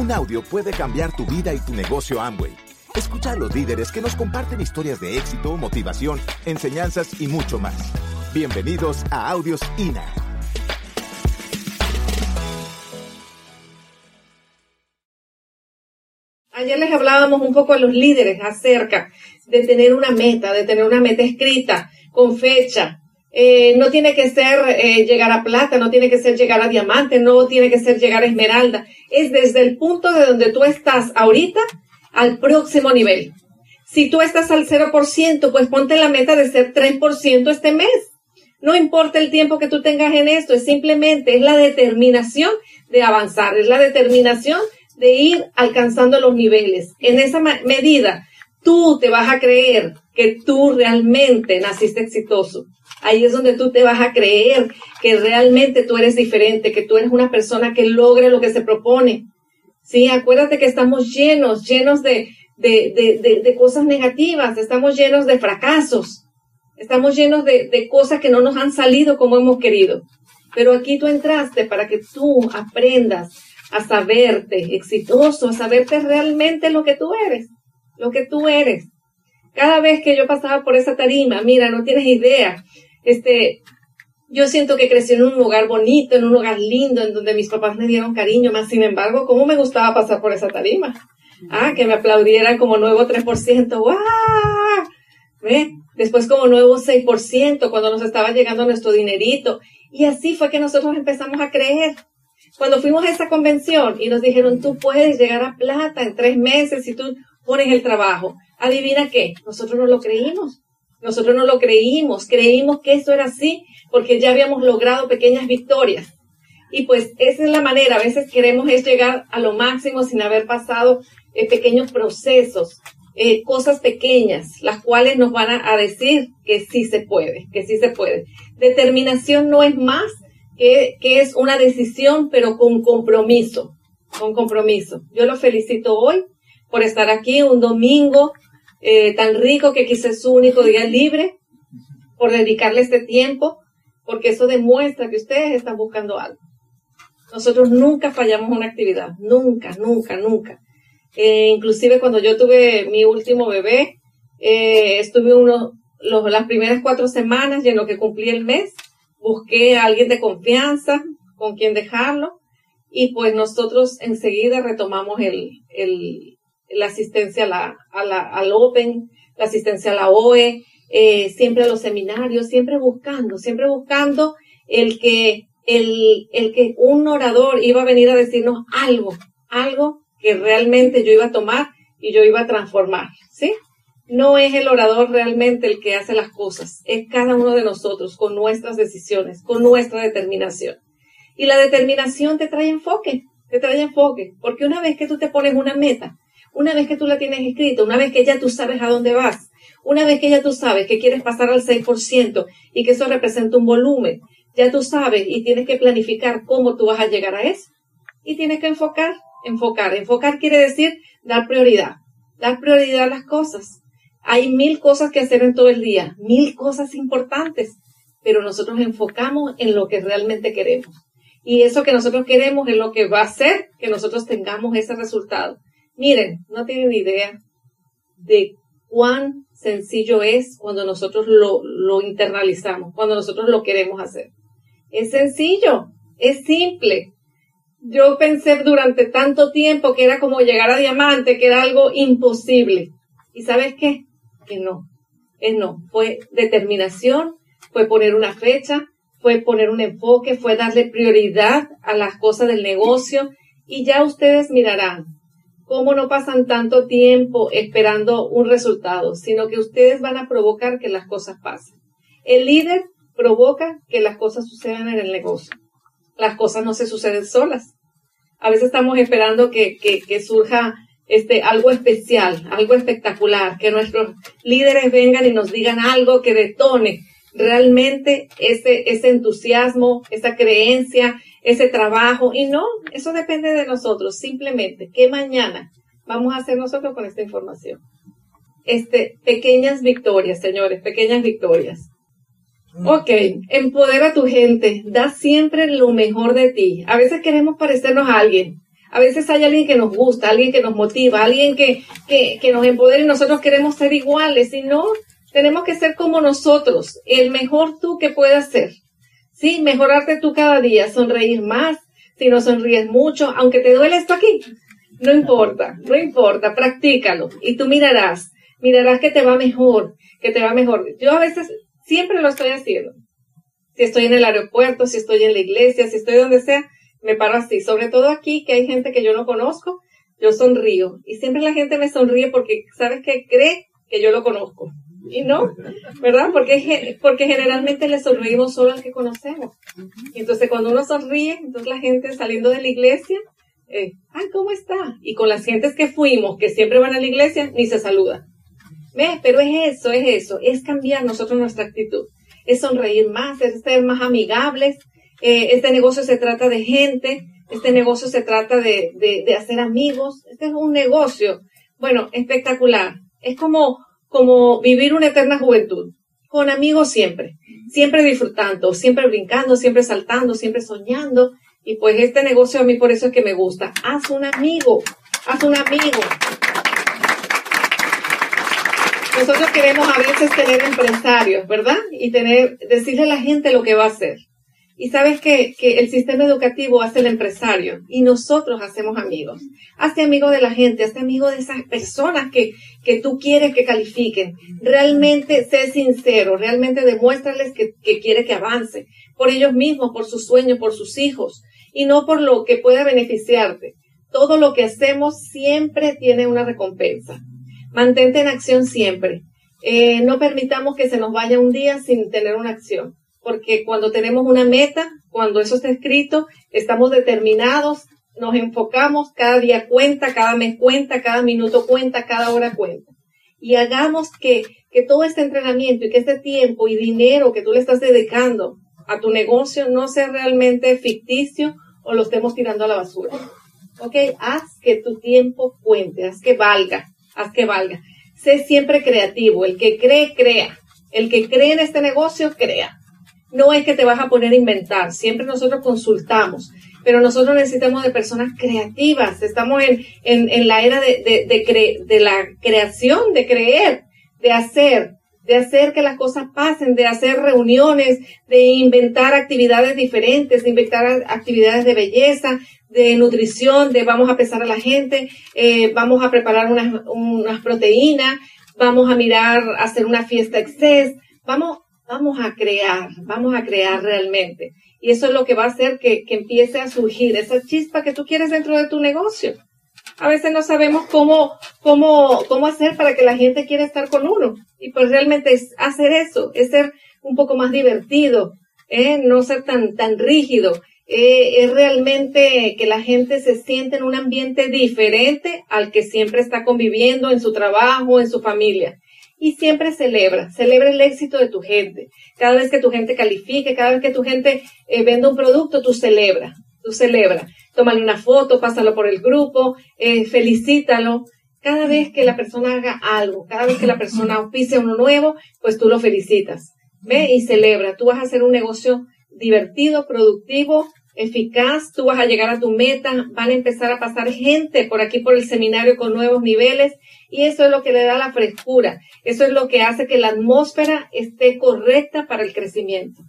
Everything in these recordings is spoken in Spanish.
Un audio puede cambiar tu vida y tu negocio Amway. Escucha a los líderes que nos comparten historias de éxito, motivación, enseñanzas y mucho más. Bienvenidos a Audios INA. Ayer les hablábamos un poco a los líderes acerca de tener una meta, de tener una meta escrita con fecha, eh, no tiene que ser eh, llegar a plata, no tiene que ser llegar a diamante, no tiene que ser llegar a esmeralda. Es desde el punto de donde tú estás ahorita al próximo nivel. Si tú estás al 0%, pues ponte la meta de ser 3% este mes. No importa el tiempo que tú tengas en esto, es simplemente, es la determinación de avanzar, es la determinación de ir alcanzando los niveles. En esa medida, tú te vas a creer que tú realmente naciste exitoso Ahí es donde tú te vas a creer que realmente tú eres diferente, que tú eres una persona que logre lo que se propone. Sí, acuérdate que estamos llenos, llenos de, de, de, cosas negativas, estamos llenos de fracasos, estamos llenos de, cosas que no nos han salido como hemos querido. Pero aquí tú entraste para que tú aprendas a saberte exitoso, a saberte realmente lo que tú eres, lo que tú eres. Cada vez que yo pasaba por esa tarima, mira, no tienes idea, este, yo siento que crecí en un lugar bonito, en un lugar lindo, en donde mis papás me dieron cariño, más sin embargo, ¿cómo me gustaba pasar por esa tarima? Ah, que me aplaudieran como nuevo 3%, ¡guau! Después como nuevo 6% cuando nos estaba llegando nuestro dinerito. Y así fue que nosotros empezamos a creer. Cuando fuimos a esa convención y nos dijeron, tú puedes llegar a plata en tres meses si tú pones el trabajo. Adivina qué, nosotros no lo creímos. Nosotros no lo creímos, creímos que eso era así porque ya habíamos logrado pequeñas victorias. Y pues esa es la manera, a veces queremos es llegar a lo máximo sin haber pasado eh, pequeños procesos, eh, cosas pequeñas, las cuales nos van a, decir que sí se puede, que sí se puede. Determinación no es más que, que es una decisión, pero con compromiso, con compromiso. Yo lo felicito hoy por estar aquí un domingo eh, tan rico que quise su único día libre, por dedicarle este tiempo, porque eso demuestra que ustedes están buscando algo. Nosotros nunca fallamos una actividad, nunca, nunca, nunca. Eh, inclusive cuando yo tuve mi último bebé, eh, estuve uno, los, las primeras cuatro semanas y en lo que cumplí el mes, busqué a alguien de confianza con quien dejarlo y pues nosotros enseguida retomamos el, la asistencia a la, a la, al Open, la asistencia a la OE, eh, siempre a los seminarios, siempre buscando, siempre buscando el que, el, el que un orador iba a venir a decirnos algo, algo que realmente yo iba a tomar y yo iba a transformar, ¿sí? No es el orador realmente el que hace las cosas, es cada uno de nosotros con nuestras decisiones, con nuestra determinación. Y la determinación te trae enfoque, te trae enfoque, porque una vez que tú te pones una meta, una vez que tú la tienes escrita, una vez que ya tú sabes a dónde vas, una vez que ya tú sabes que quieres pasar al 6% y que eso representa un volumen, ya tú sabes y tienes que planificar cómo tú vas a llegar a eso. Y tienes que enfocar, enfocar. Enfocar quiere decir dar prioridad, dar prioridad a las cosas. Hay mil cosas que hacer en todo el día, mil cosas importantes, pero nosotros enfocamos en lo que realmente queremos. Y eso que nosotros queremos es lo que va a hacer que nosotros tengamos ese resultado. Miren, no tienen idea de cuán sencillo es cuando nosotros lo, internalizamos, cuando nosotros lo queremos hacer. Es sencillo, es simple. Yo pensé durante tanto tiempo que era como llegar a diamante, que era algo imposible. ¿Y sabes qué? Que no, es no. Fue determinación, fue poner una fecha, fue poner un enfoque, fue darle prioridad a las cosas del negocio y ya ustedes mirarán cómo no pasan tanto tiempo esperando un resultado, sino que ustedes van a provocar que las cosas pasen. El líder provoca que las cosas sucedan en el negocio. Las cosas no se suceden solas. A veces estamos esperando que, que, surja este, algo especial, algo espectacular, que nuestros líderes vengan y nos digan algo que detone realmente ese, ese entusiasmo, esa creencia, ese trabajo. Y no, eso depende de nosotros. Simplemente, ¿qué mañana vamos a hacer nosotros con esta información? Este, pequeñas victorias, señores, pequeñas victorias. Ok, empodera a tu gente, da siempre lo mejor de ti. A veces queremos parecernos a alguien. A veces hay alguien que nos gusta, alguien que nos motiva, alguien que, que, que nos empodera y nosotros queremos ser iguales y no, tenemos que ser como nosotros, el mejor tú que puedas ser. Sí, mejorarte tú cada día, sonreír más, si no sonríes mucho, aunque te duele esto aquí, no importa, no importa, practícalo y tú mirarás, mirarás que te va mejor, que te va mejor. Yo a veces siempre lo estoy haciendo. Si estoy en el aeropuerto, si estoy en la iglesia, si estoy donde sea, me paro así. Sobre todo aquí, que hay gente que yo no conozco, yo sonrío. Y siempre la gente me sonríe porque, ¿sabes qué? Cree que yo lo conozco. Y no, ¿verdad? Porque, porque generalmente le sonreímos solo al que conocemos. Y entonces cuando uno sonríe, entonces la gente saliendo de la iglesia, eh, ay, ¿cómo está? Y con las gentes que fuimos, que siempre van a la iglesia, ni se saluda. ¿Ves? Pero es eso, es eso, es cambiar nosotros nuestra actitud, es sonreír más, es ser más amigables. Eh, este negocio se trata de gente, este negocio se trata de, de, de hacer amigos, este es un negocio, bueno, espectacular. Es como, como vivir una eterna juventud, con amigos siempre, siempre disfrutando, siempre brincando, siempre saltando, siempre soñando. Y pues este negocio a mí por eso es que me gusta. Haz un amigo, haz un amigo. Nosotros queremos a veces tener empresarios, ¿verdad? Y tener, decirle a la gente lo que va a hacer. Y sabes que, el sistema educativo hace el empresario y nosotros hacemos amigos. Hazte amigo de la gente, hazte amigo de esas personas que, que tú quieres que califiquen. Realmente sé sincero, realmente demuéstrales que, que quiere que avance por ellos mismos, por sus sueños, por sus hijos y no por lo que pueda beneficiarte. Todo lo que hacemos siempre tiene una recompensa. Mantente en acción siempre. Eh, no permitamos que se nos vaya un día sin tener una acción, porque cuando tenemos una meta, cuando eso está escrito, estamos determinados, nos enfocamos, cada día cuenta, cada mes cuenta, cada minuto cuenta, cada hora cuenta. Y hagamos que, que todo este entrenamiento y que este tiempo y dinero que tú le estás dedicando a tu negocio no sea realmente ficticio o lo estemos tirando a la basura. ¿Ok? Haz que tu tiempo cuente, haz que valga haz que valga. Sé siempre creativo. El que cree, crea. El que cree en este negocio, crea. No es que te vas a poner a inventar. Siempre nosotros consultamos. Pero nosotros necesitamos de personas creativas. Estamos en, en, la era de, de, de la creación, de creer, de hacer de hacer que las cosas pasen, de hacer reuniones, de inventar actividades diferentes, de inventar actividades de belleza, de nutrición, de vamos a pesar a la gente, eh, vamos a preparar unas, unas proteínas, vamos a mirar, hacer una fiesta exces, vamos, vamos a crear, vamos a crear realmente. Y eso es lo que va a hacer que, que empiece a surgir esa chispa que tú quieres dentro de tu negocio. A veces no sabemos cómo, cómo, cómo hacer para que la gente quiera estar con uno. Y pues realmente es hacer eso, es ser un poco más divertido, ¿eh? no ser tan, tan rígido, eh, es realmente que la gente se siente en un ambiente diferente al que siempre está conviviendo en su trabajo, en su familia. Y siempre celebra, celebra el éxito de tu gente. Cada vez que tu gente califique, cada vez que tu gente eh, vende un producto, tú celebra, tú celebra. Tómale una foto, pásalo por el grupo, eh, felicítalo. Cada vez que la persona haga algo, cada vez que la persona auspice uno nuevo, pues tú lo felicitas. Ve y celebra. Tú vas a hacer un negocio divertido, productivo, eficaz, tú vas a llegar a tu meta, van a empezar a pasar gente por aquí por el seminario con nuevos niveles y eso es lo que le da la frescura, eso es lo que hace que la atmósfera esté correcta para el crecimiento.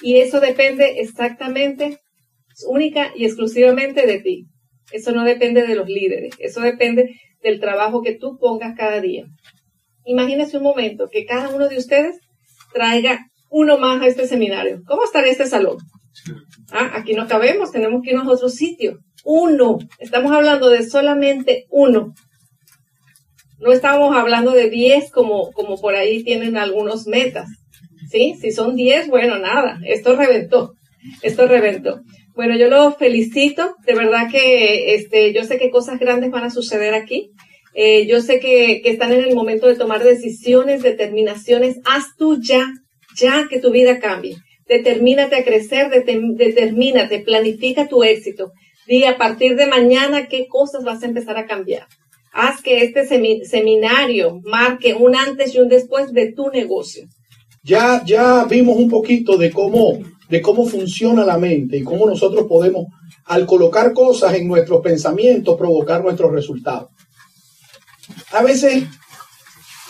Y eso depende exactamente, única y exclusivamente de ti. Eso no depende de los líderes, eso depende del trabajo que tú pongas cada día. Imagínese un momento que cada uno de ustedes traiga uno más a este seminario. ¿Cómo estaría este salón? Ah, aquí no cabemos, tenemos que irnos a otro sitio. Uno. Estamos hablando de solamente uno. No estamos hablando de diez como, como por ahí tienen algunos metas. ¿Sí? Si son diez, bueno, nada. Esto reventó. Esto reventó. Bueno, yo los felicito. De verdad que este, yo sé que cosas grandes van a suceder aquí. Eh, yo sé que, que están en el momento de tomar decisiones, determinaciones. Haz tú ya, ya que tu vida cambie determínate a crecer, determínate, planifica tu éxito. Di a partir de mañana qué cosas vas a empezar a cambiar. Haz que este seminario marque un antes y un después de tu negocio. Ya, ya vimos un poquito de cómo de cómo funciona la mente y cómo nosotros podemos, al colocar cosas en nuestros pensamientos, provocar nuestros resultados. A veces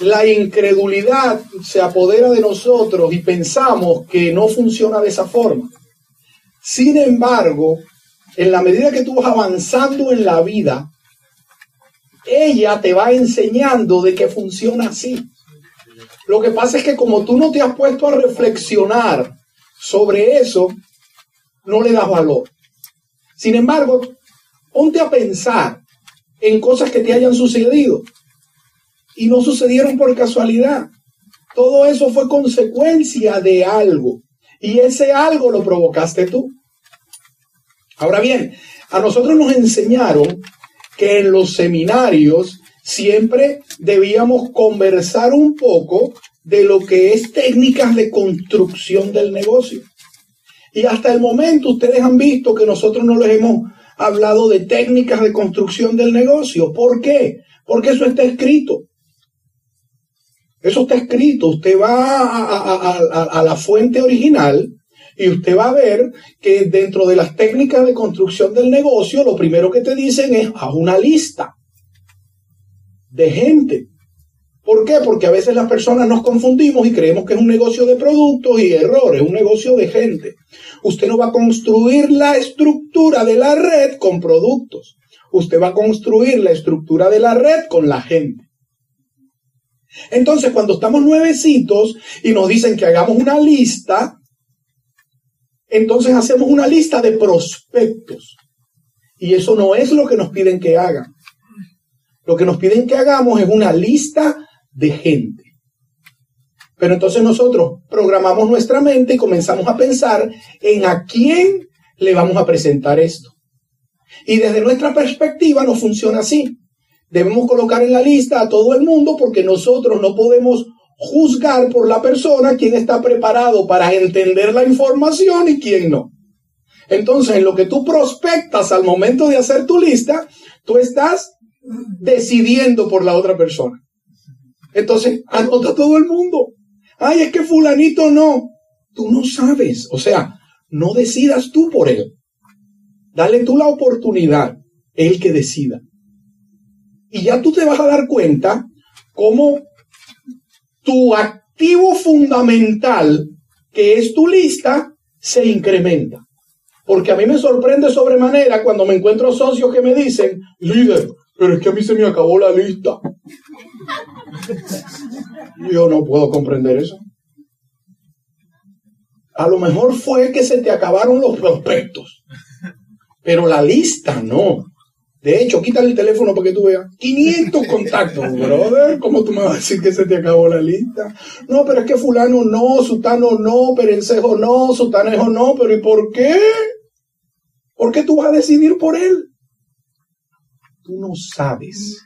la incredulidad se apodera de nosotros y pensamos que no funciona de esa forma. Sin embargo, en la medida que tú vas avanzando en la vida, ella te va enseñando de que funciona así. Lo que pasa es que como tú no te has puesto a reflexionar sobre eso, no le das valor. Sin embargo, ponte a pensar en cosas que te hayan sucedido y no sucedieron por casualidad. Todo eso fue consecuencia de algo y ese algo lo provocaste tú. Ahora bien, a nosotros nos enseñaron que en los seminarios siempre debíamos conversar un poco de lo que es técnicas de construcción del negocio. Y hasta el momento ustedes han visto que nosotros no les hemos hablado de técnicas de construcción del negocio. ¿Por qué? Porque eso está escrito. Eso está escrito. Usted va a, la fuente original y usted va a ver que dentro de las técnicas de construcción del negocio, lo primero que te dicen es a una lista de gente. ¿Por qué? Porque a veces las personas nos confundimos y creemos que es un negocio de productos y errores, es un negocio de gente. Usted no va a construir la estructura de la red con productos. Usted va a construir la estructura de la red con la gente. Entonces, cuando estamos nuevecitos y nos dicen que hagamos una lista, entonces hacemos una lista de prospectos. Y eso no es lo que nos piden que hagan. Lo que nos piden que hagamos es una lista de gente. Pero entonces nosotros programamos nuestra mente y comenzamos a pensar en a quién le vamos a presentar esto. Y desde nuestra perspectiva no funciona así. Debemos colocar en la lista a todo el mundo porque nosotros no podemos juzgar por la persona quién está preparado para entender la información y quién no. Entonces, en lo que tú prospectas al momento de hacer tu lista, tú estás decidiendo por la otra persona. Entonces, anota todo el mundo. Ay, es que fulanito no. Tú no sabes. O sea, no decidas tú por él. Dale tú la oportunidad, él que decida. Y ya tú te vas a dar cuenta cómo tu activo fundamental, que es tu lista, se incrementa. Porque a mí me sorprende sobremanera cuando me encuentro socios que me dicen, líder, pero es que a mí se me acabó la lista. Yo no puedo comprender eso. A lo mejor fue que se te acabaron los prospectos, pero la lista no. De hecho, quítale el teléfono para que tú veas. 500 contactos, brother. ¿Cómo tú me vas a decir que se te acabó la lista? No, pero es que fulano no, sutano no, perencejo no, sutanejo no, pero ¿y por qué? ¿Por qué tú vas a decidir por él? Tú no sabes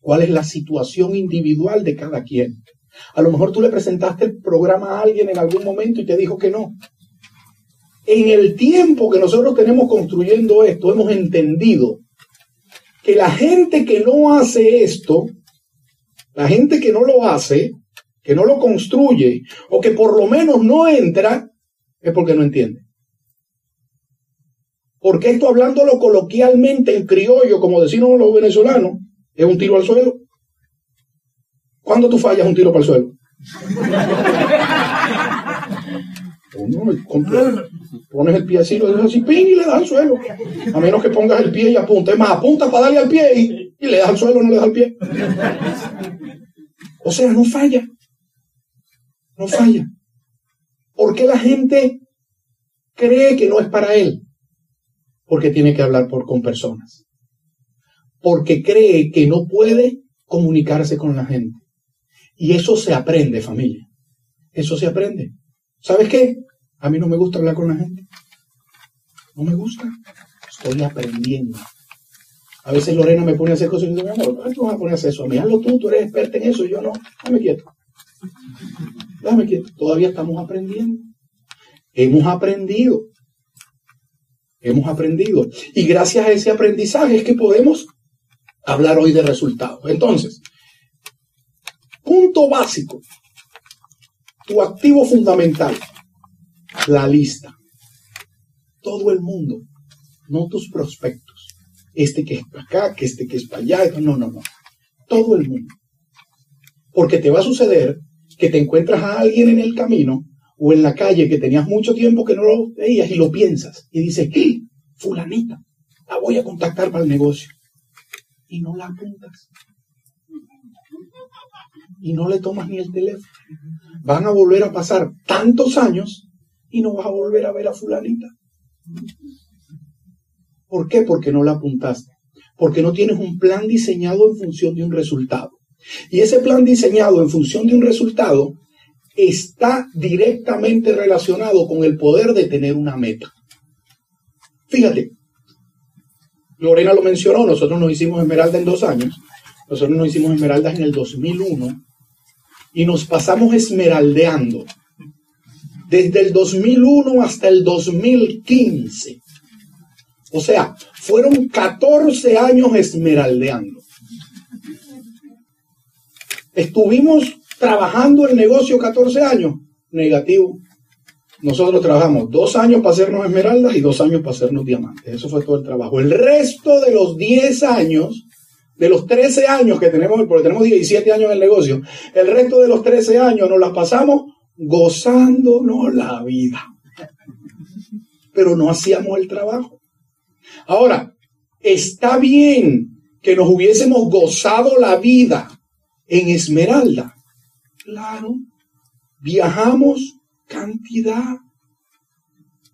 cuál es la situación individual de cada quien. A lo mejor tú le presentaste el programa a alguien en algún momento y te dijo que no. En el tiempo que nosotros tenemos construyendo esto, hemos entendido que la gente que no hace esto, la gente que no lo hace, que no lo construye, o que por lo menos no entra, es porque no entiende. Porque esto hablándolo coloquialmente en criollo, como decimos los venezolanos, es un tiro al suelo. ¿Cuándo tú fallas un tiro para el suelo? Pones el pie así, lo dejas así, ping, y le das al suelo. A menos que pongas el pie y apuntes. Es más, apunta para darle al pie y, y le das al suelo, no le das al pie. O sea, no falla. No falla. ¿Por qué la gente cree que no es para él? Porque tiene que hablar por, con personas. Porque cree que no puede comunicarse con la gente. Y eso se aprende, familia. Eso se aprende. ¿Sabes qué? A mí no me gusta hablar con la gente. No me gusta. Estoy aprendiendo. A veces Lorena me pone a hacer cosas y digo, mi amor, ¿por qué vas a poner a hacer eso? A mí hazlo tú, tú eres experta en eso yo no. Déjame quieto. Déjame quieto. Todavía estamos aprendiendo. Hemos aprendido. Hemos aprendido. Y gracias a ese aprendizaje es que podemos hablar hoy de resultados. Entonces, punto básico. Tu activo fundamental la lista. todo el mundo, no tus prospectos. Este que es para acá, que este que es para allá, no, no, no. Todo el mundo. Porque te va a suceder que te encuentras a alguien en el camino o en la calle que tenías mucho tiempo que no lo veías y lo piensas y dices, ¡Eh, fulanita, la voy a contactar para el negocio. Y no la apuntas. Y no le tomas ni el teléfono. Van a volver a pasar tantos años y no vas a volver a ver a fulanita. ¿Por qué? Porque no la apuntaste. Porque no tienes un plan diseñado en función de un resultado. Y ese plan diseñado en función de un resultado está directamente relacionado con el poder de tener una meta. Fíjate, Lorena lo mencionó, nosotros nos hicimos esmeralda en dos años, nosotros nos hicimos esmeraldas en el 2001 y nos pasamos esmeraldeando desde el 2001 hasta el 2015. O sea, fueron 14 años esmeraldeando. Estuvimos trabajando el negocio 14 años. Negativo. Nosotros trabajamos dos años para hacernos esmeraldas y dos años para hacernos diamantes. Eso fue todo el trabajo. El resto de los 10 años, de los 13 años que tenemos, porque tenemos 17 años en el negocio, el resto de los 13 años nos las pasamos gozándonos la vida. Pero no hacíamos el trabajo. Ahora, está bien que nos hubiésemos gozado la vida en Esmeralda. Claro, viajamos cantidad.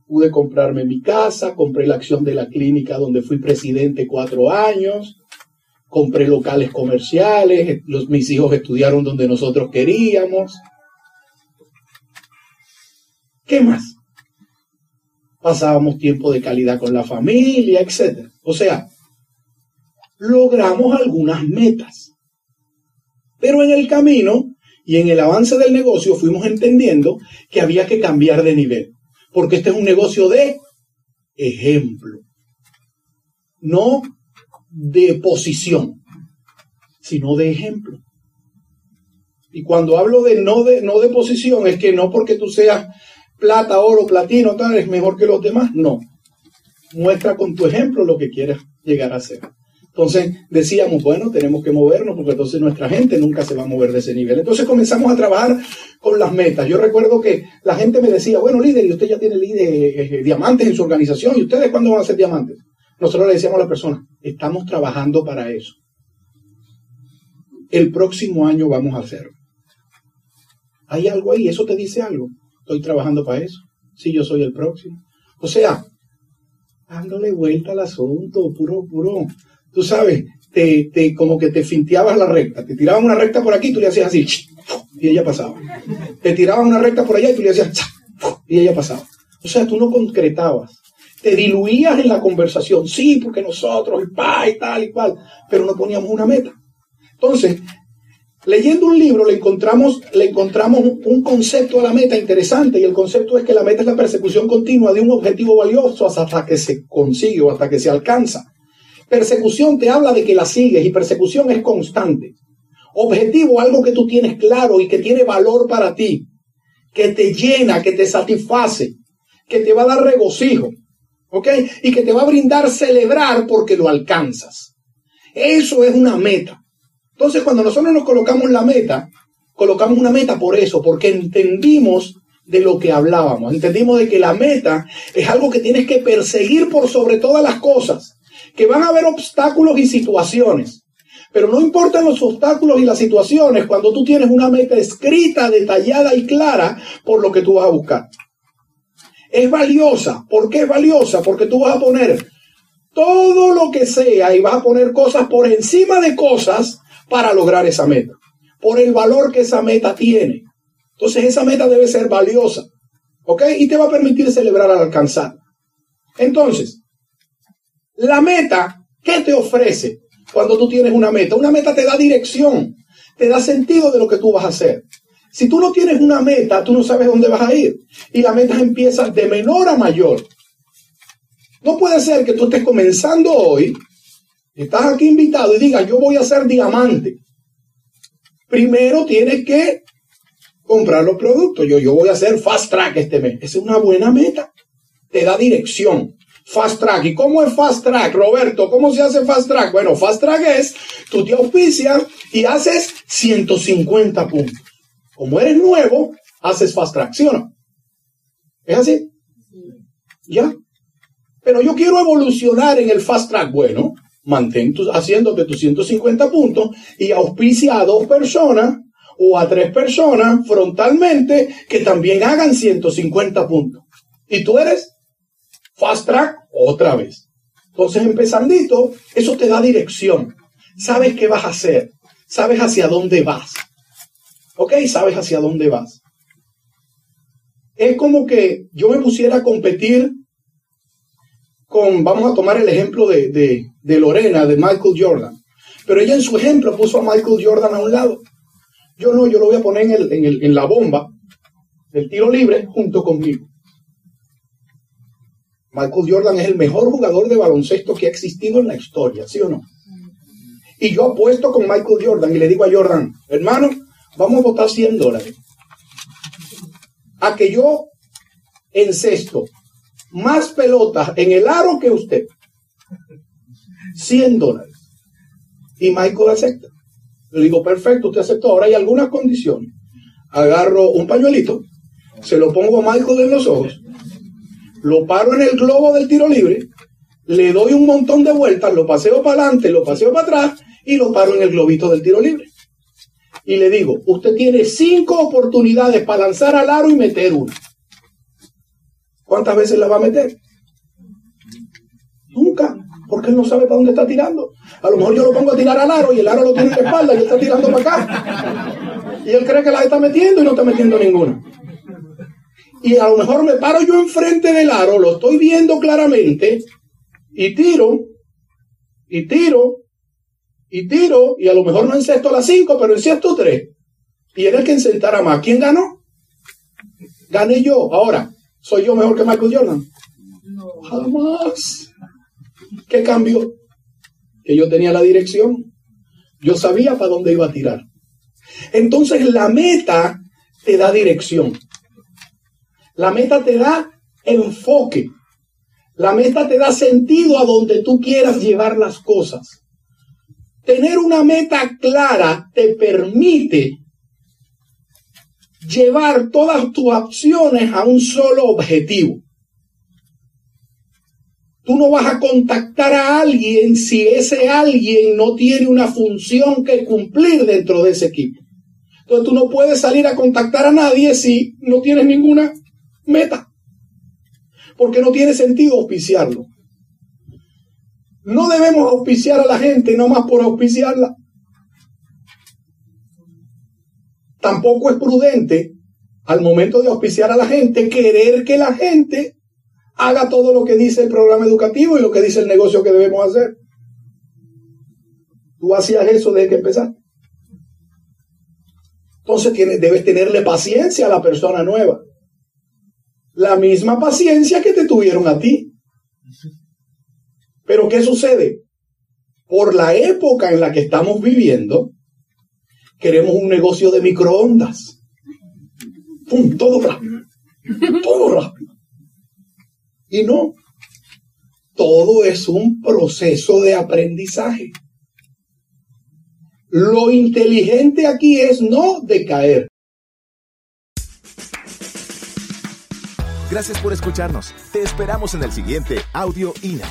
Pude comprarme mi casa, compré la acción de la clínica donde fui presidente cuatro años, compré locales comerciales, los, mis hijos estudiaron donde nosotros queríamos. ¿Qué más? Pasábamos tiempo de calidad con la familia, etc. O sea, logramos algunas metas. Pero en el camino y en el avance del negocio fuimos entendiendo que había que cambiar de nivel. Porque este es un negocio de ejemplo. No de posición, sino de ejemplo. Y cuando hablo de no de, no de posición, es que no porque tú seas plata, oro, platino, tal, es mejor que los demás. No. Muestra con tu ejemplo lo que quieres llegar a ser. Entonces decíamos, bueno, tenemos que movernos porque entonces nuestra gente nunca se va a mover de ese nivel. Entonces comenzamos a trabajar con las metas. Yo recuerdo que la gente me decía, bueno, líder, y usted ya tiene líder, eh, diamantes en su organización, ¿y ustedes cuándo van a ser diamantes? Nosotros le decíamos a la persona, estamos trabajando para eso. El próximo año vamos a hacerlo. Hay algo ahí, eso te dice algo. Estoy trabajando para eso. Sí, yo soy el próximo. O sea, dándole vuelta al asunto, puro, puro. Tú sabes, te, te, como que te finteabas la recta. Te tiraban una recta por aquí, tú le hacías así, y ella pasaba. Te tiraban una recta por allá y tú le hacías, y ella pasaba. O sea, tú no concretabas. Te diluías en la conversación. Sí, porque nosotros, el pa y tal y cual. Pero no poníamos una meta. Entonces, Leyendo un libro le encontramos, le encontramos un concepto a la meta interesante y el concepto es que la meta es la persecución continua de un objetivo valioso hasta que se consigue o hasta que se alcanza. Persecución te habla de que la sigues y persecución es constante. Objetivo, algo que tú tienes claro y que tiene valor para ti, que te llena, que te satisface, que te va a dar regocijo, Y que te va a brindar celebrar porque lo alcanzas. Eso es una meta. Entonces, cuando nosotros nos colocamos la meta, colocamos una meta por eso, porque entendimos de lo que hablábamos, entendimos de que la meta es algo que tienes que perseguir por sobre todas las cosas, que van a haber obstáculos y situaciones, pero no importan los obstáculos y las situaciones cuando tú tienes una meta escrita, detallada y clara por lo que tú vas a buscar. Es valiosa. ¿Por qué es valiosa? Porque tú vas a poner todo lo que sea y vas a poner cosas por encima de cosas para lograr esa meta, por el valor que esa meta tiene. Entonces esa meta debe ser valiosa, ¿ok? Y te va a permitir celebrar al alcanzar. Entonces, la meta, ¿qué te ofrece cuando tú tienes una meta? Una meta te da dirección, te da sentido de lo que tú vas a hacer. Si tú no tienes una meta, tú no sabes dónde vas a ir. Y la meta empieza de menor a mayor. No puede ser que tú estés comenzando hoy estás aquí invitado y digas, yo voy a ser diamante. Primero tienes que comprar los productos. Yo, yo voy a hacer fast track este mes. Esa es una buena meta. te da dirección. Fast track. ¿Y cómo es fast track, Roberto? ¿Cómo se hace fast track? Bueno, fast track es, tú te auspicias y haces 150 puntos. Como eres nuevo, haces fast track, ¿sí o no? ¿Es así? ¿Ya? Pero yo quiero evolucionar en el fast track. Bueno, mantén tu, haciéndote tus 150 puntos y auspicia a dos personas o a tres personas frontalmente que también hagan 150 puntos. Y tú eres fast track otra vez. Entonces, empezandito, eso te da dirección. Sabes qué vas a hacer. Sabes hacia dónde vas. ¿Ok? Sabes hacia dónde vas. Es como que yo me pusiera a competir con, vamos a tomar el ejemplo de, de, Lorena, de Michael Jordan. Pero ella en su ejemplo puso a Michael Jordan a un lado. Yo no, yo lo voy a poner en, el, en, la bomba del tiro libre junto conmigo. Michael Jordan es el mejor jugador de baloncesto que ha existido en la historia, ¿sí o no? Y yo apuesto con Michael Jordan y le digo a Jordan, hermano, vamos a votar 100 dólares. A que yo encesto más pelotas en el aro que usted. 100 dólares. Y Michael acepta. Le digo, perfecto, usted aceptó. Ahora hay algunas condiciones. Agarro un pañuelito, se lo pongo a Michael en los ojos, lo paro en el globo del tiro libre, le doy un montón de vueltas, lo paseo para adelante, lo paseo para atrás y lo paro en el globito del tiro libre. Y le digo, usted tiene cinco oportunidades para lanzar al aro y meter una. ¿Cuántas veces la va a meter? Nunca, porque él no sabe para dónde está tirando. A lo mejor yo lo pongo a tirar al aro y el aro lo tiene en la espalda y está tirando para acá. Y él cree que la está metiendo y no está metiendo ninguna. Y a lo mejor me paro yo enfrente del aro, lo estoy viendo claramente, y tiro, y tiro, y tiro, y a lo mejor no encesto las 5, pero encesto 3. Y era el que encestara más. ¿Quién ganó? Gané yo. Ahora, ¿soy yo mejor que Michael Jordan? No. Jamás. ¿Qué cambió? Que yo tenía la dirección. Yo sabía para dónde iba a tirar. Entonces la meta te da dirección. La meta te da enfoque. La meta te da sentido a donde tú quieras llevar las cosas. Tener una meta clara te permite llevar todas tus acciones a un solo objetivo. Tú no vas a contactar a alguien si ese alguien no tiene una función que cumplir dentro de ese equipo. Entonces tú no puedes salir a contactar a nadie si no tienes ninguna meta. Porque no tiene sentido auspiciarlo. No debemos auspiciar a la gente no más por auspiciarla. Tampoco es prudente al momento de auspiciar a la gente querer que la gente haga todo lo que dice el programa educativo y lo que dice el negocio que debemos hacer. Tú hacías eso desde que empezaste. Entonces debes tenerle paciencia a la persona nueva. La misma paciencia que te tuvieron a ti. Pero ¿qué sucede? Por la época en la que estamos viviendo, queremos un negocio de microondas. ¡Pum! Todo rápido. Todo rápido. Y no. Todo es un proceso de aprendizaje. Lo inteligente aquí es no decaer. Gracias por escucharnos. Te esperamos en el siguiente Audio INA.